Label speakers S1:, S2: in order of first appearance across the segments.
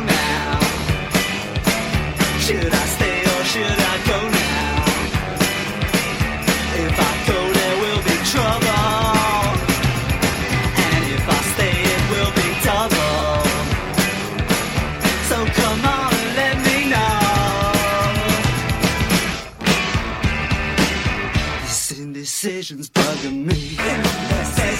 S1: now? Should I stay or should I go now? If I go, there will be trouble. And if I stay, it will be double. So come on and let me know. This indecision's bugging me.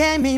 S2: Algo lo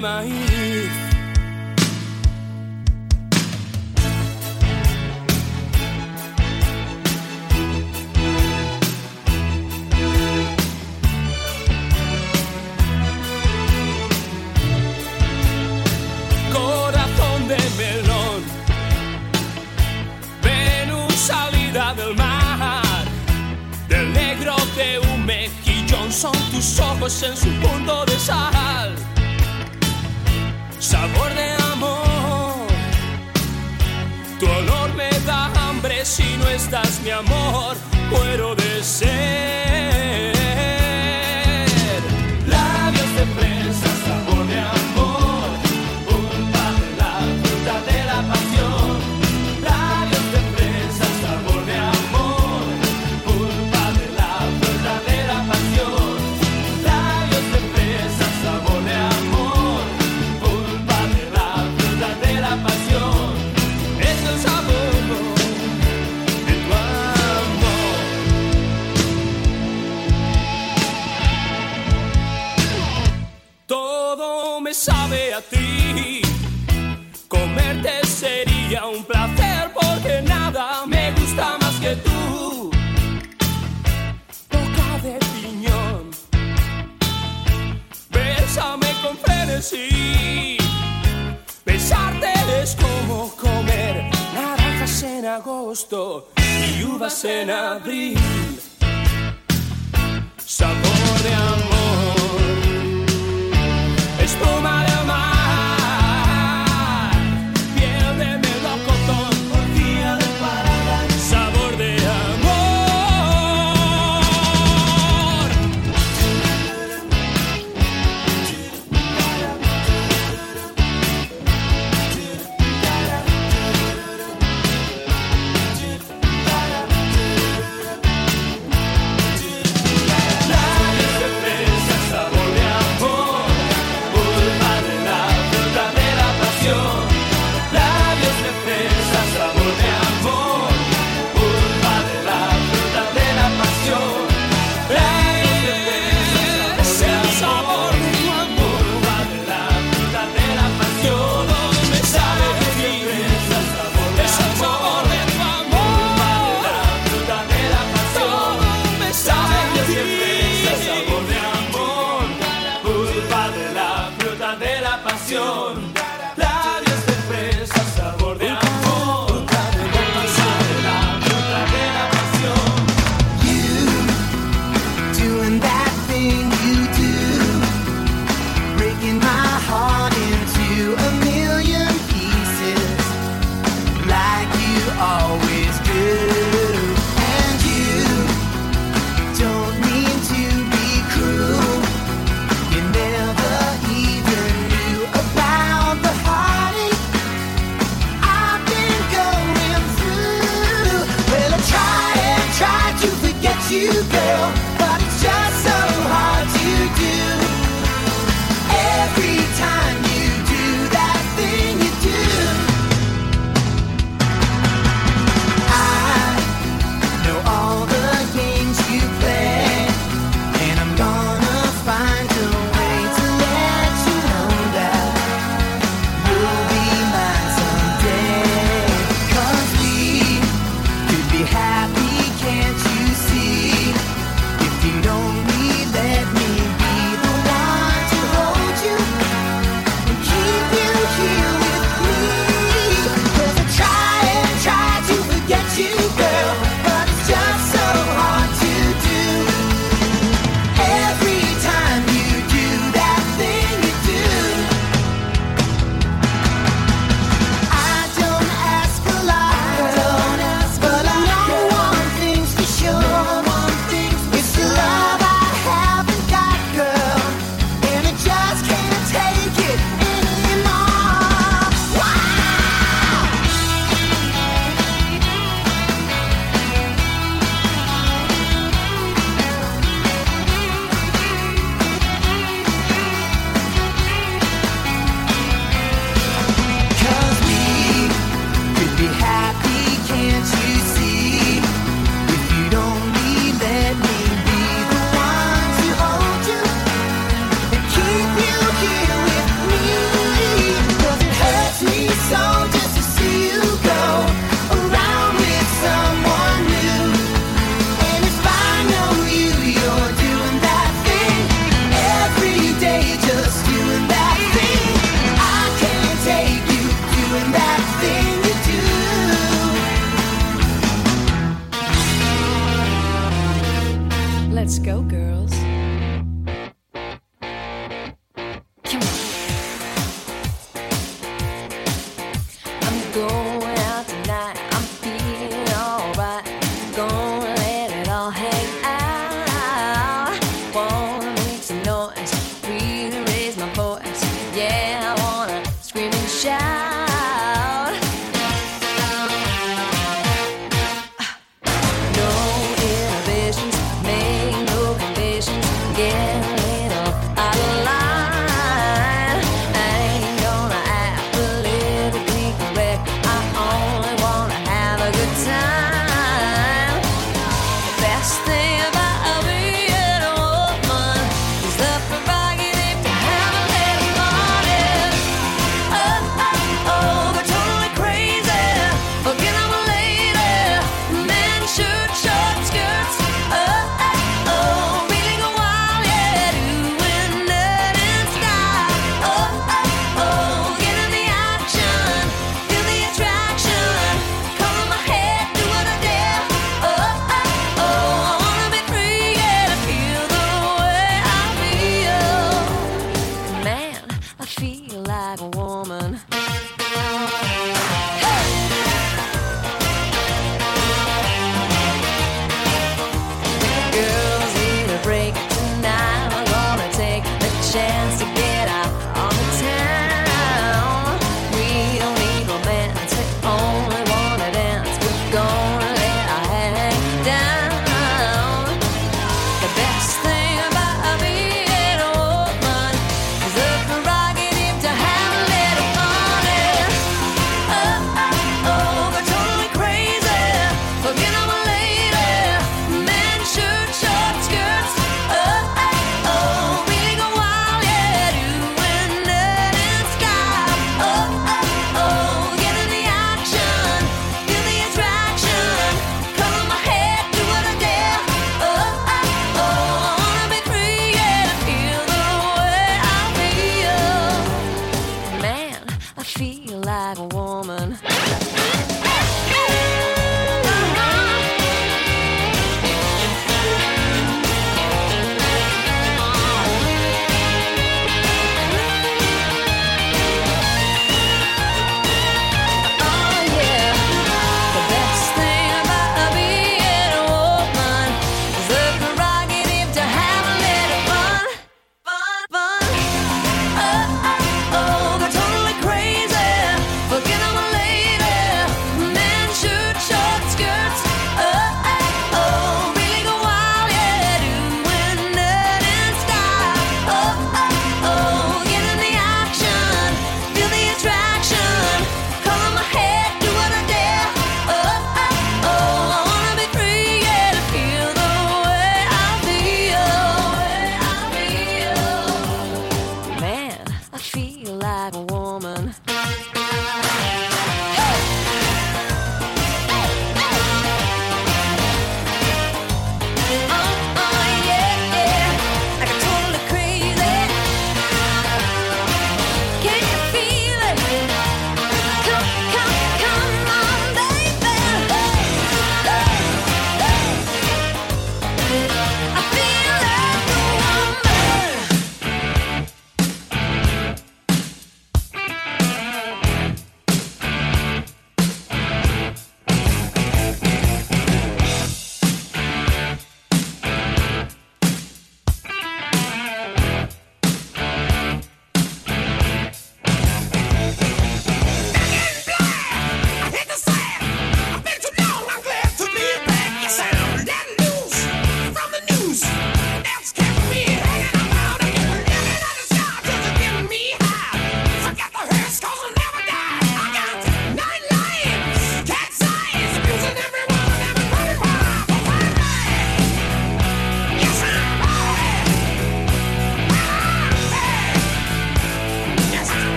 S3: maíz.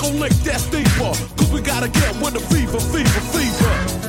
S4: Gonna lick that
S5: steeper. Cause we gotta get with the fever, fever, fever.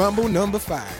S6: Mambo number five.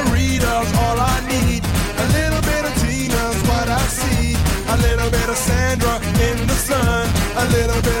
S6: little bit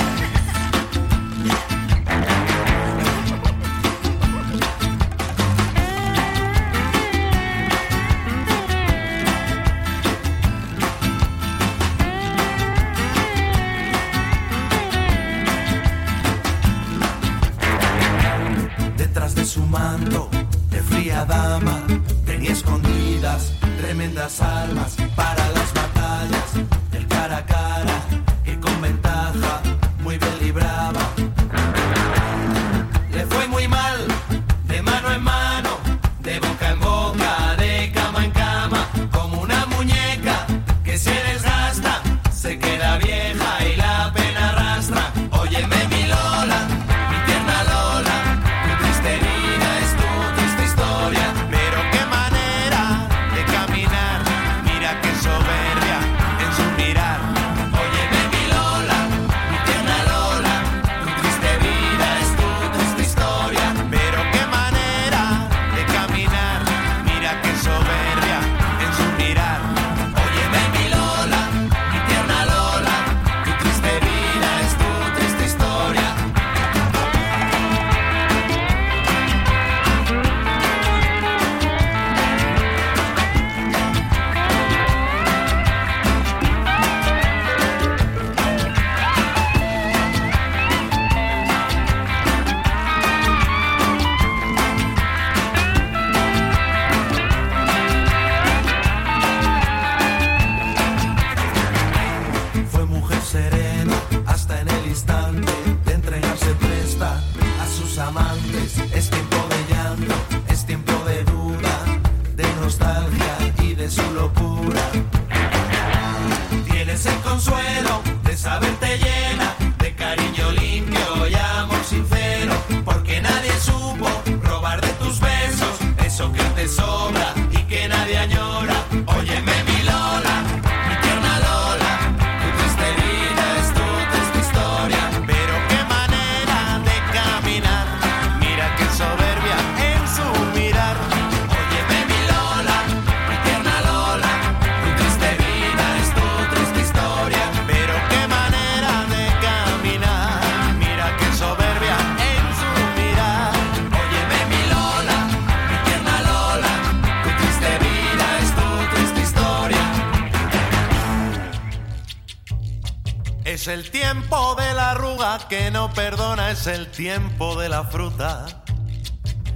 S7: el tiempo de la arruga que no perdona, es el tiempo de la fruta.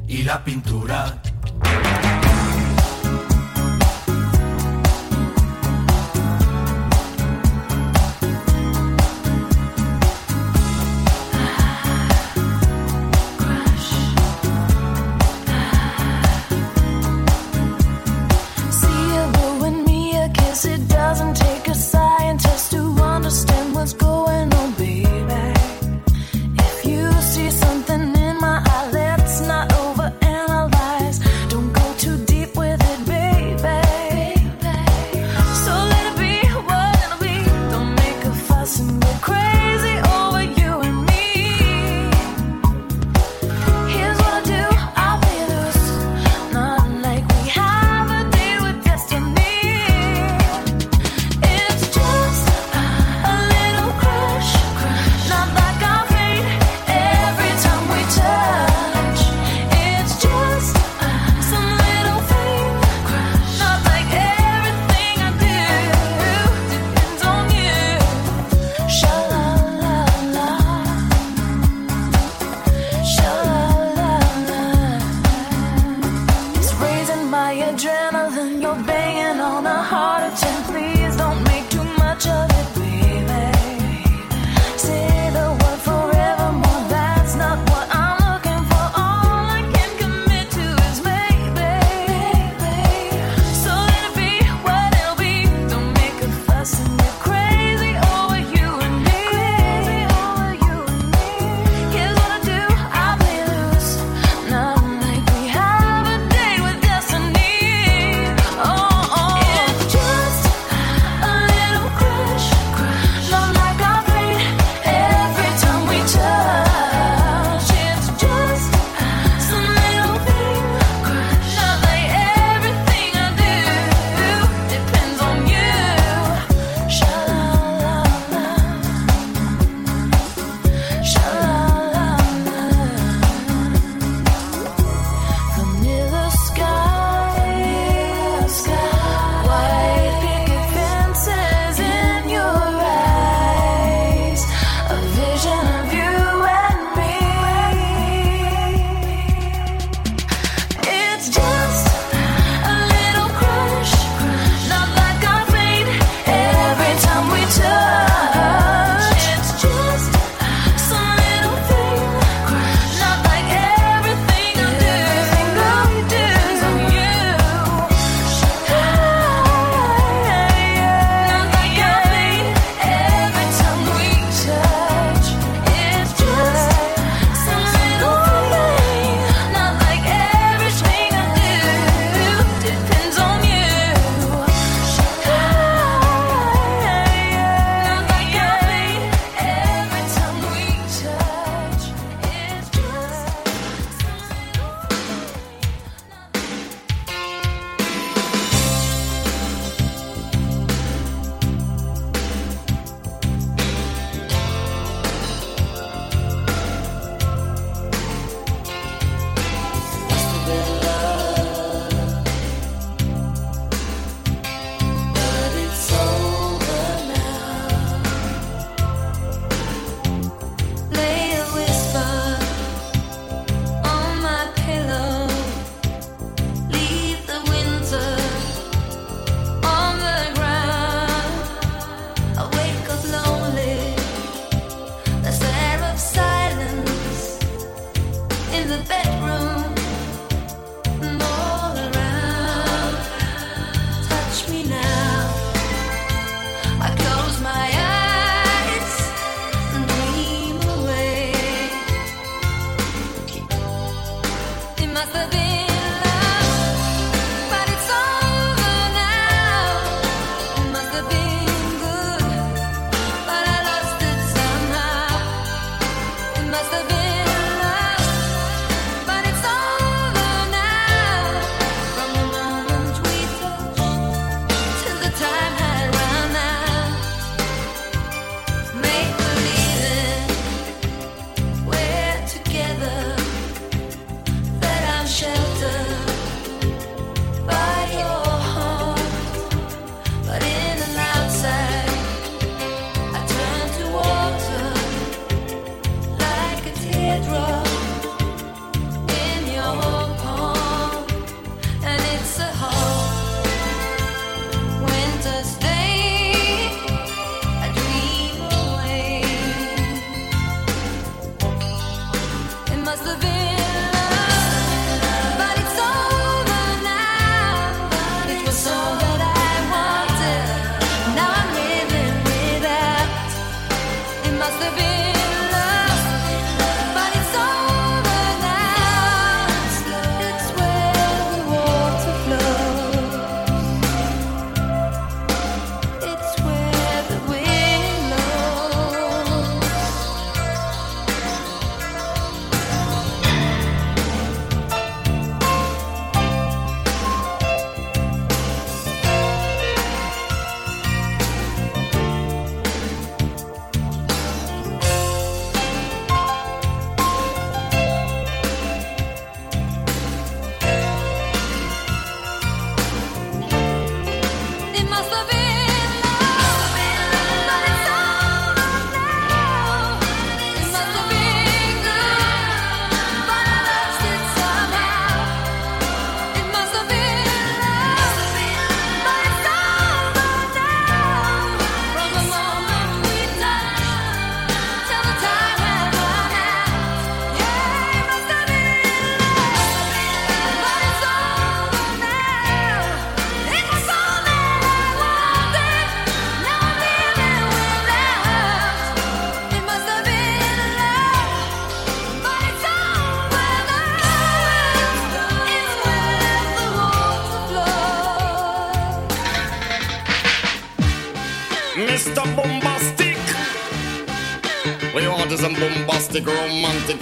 S7: Y la pintura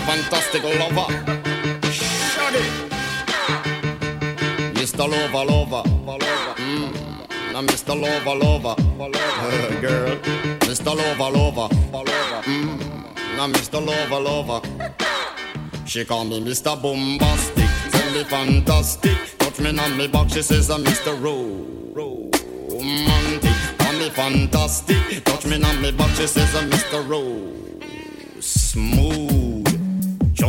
S8: fantastic lover. Shaggy. Mr. Lover, lover. Mm. Now, Mr. Lover, lover. Uh, girl. Mr. Lover, lover. Mm. Now, Mr. Lover, lover. She call me Mr. Bombastic. Tell me fantastic. Touch me on me back. She says I'm Mr. Ro. Romantic. Call me fantastic. Touch me on me back. She says I'm Mr. Ro. Smooth.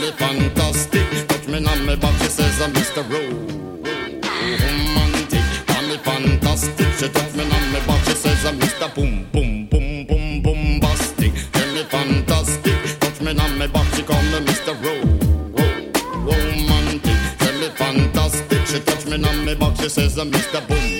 S8: me fantastic. Touch me on my back, she says I'm Mr. Romantic, call me fantastic. She touch me on my back, she says I'm Mr. Boom, boom, boom, boom, bombastic. Tell me fantastic. Touch me on my back, she call me Mr. Ro. Romantic, tell me fantastic. She touch me on my back, she says I'm Mr. Boom.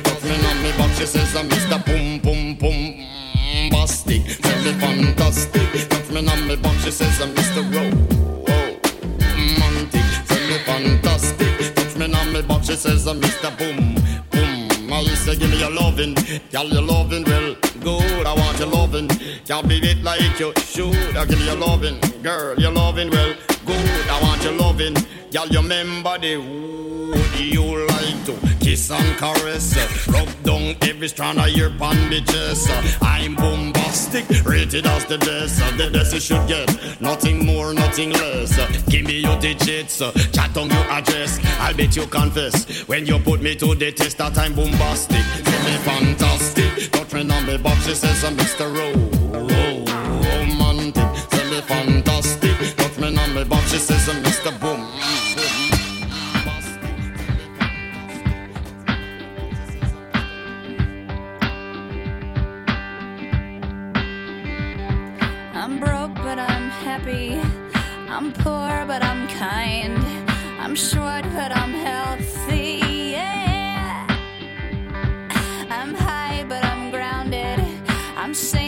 S8: She says uh, I'm Mr. Boom Boom Boom mm, Bastic, very fantastic. Touch me on my back, she says I'm Mr. Row. Oh, romantic, very fantastic. Touch me on my back, she says uh, I'm Mr. Boom Boom. I say give me your loving, girl your loving well good. I want your loving, can't be it like you should. I give you your loving, girl your loving well good. I want your loving, girl you remember the wood you kiss and caress. Rub down every strand of your bandages. I'm bombastic, rated as the best. The best you should get, nothing more, nothing less. Give me your digits, chat on your address. I'll bet you confess when you put me to the test that I'm bombastic. Give me fantastic, don't turn on me box. She says, Mr. Rowe, romantic. Tell me fantastic, touch me on me box. She says, I'm
S9: poor, but I'm kind. I'm short, but I'm healthy. Yeah. I'm high, but I'm grounded. I'm safe.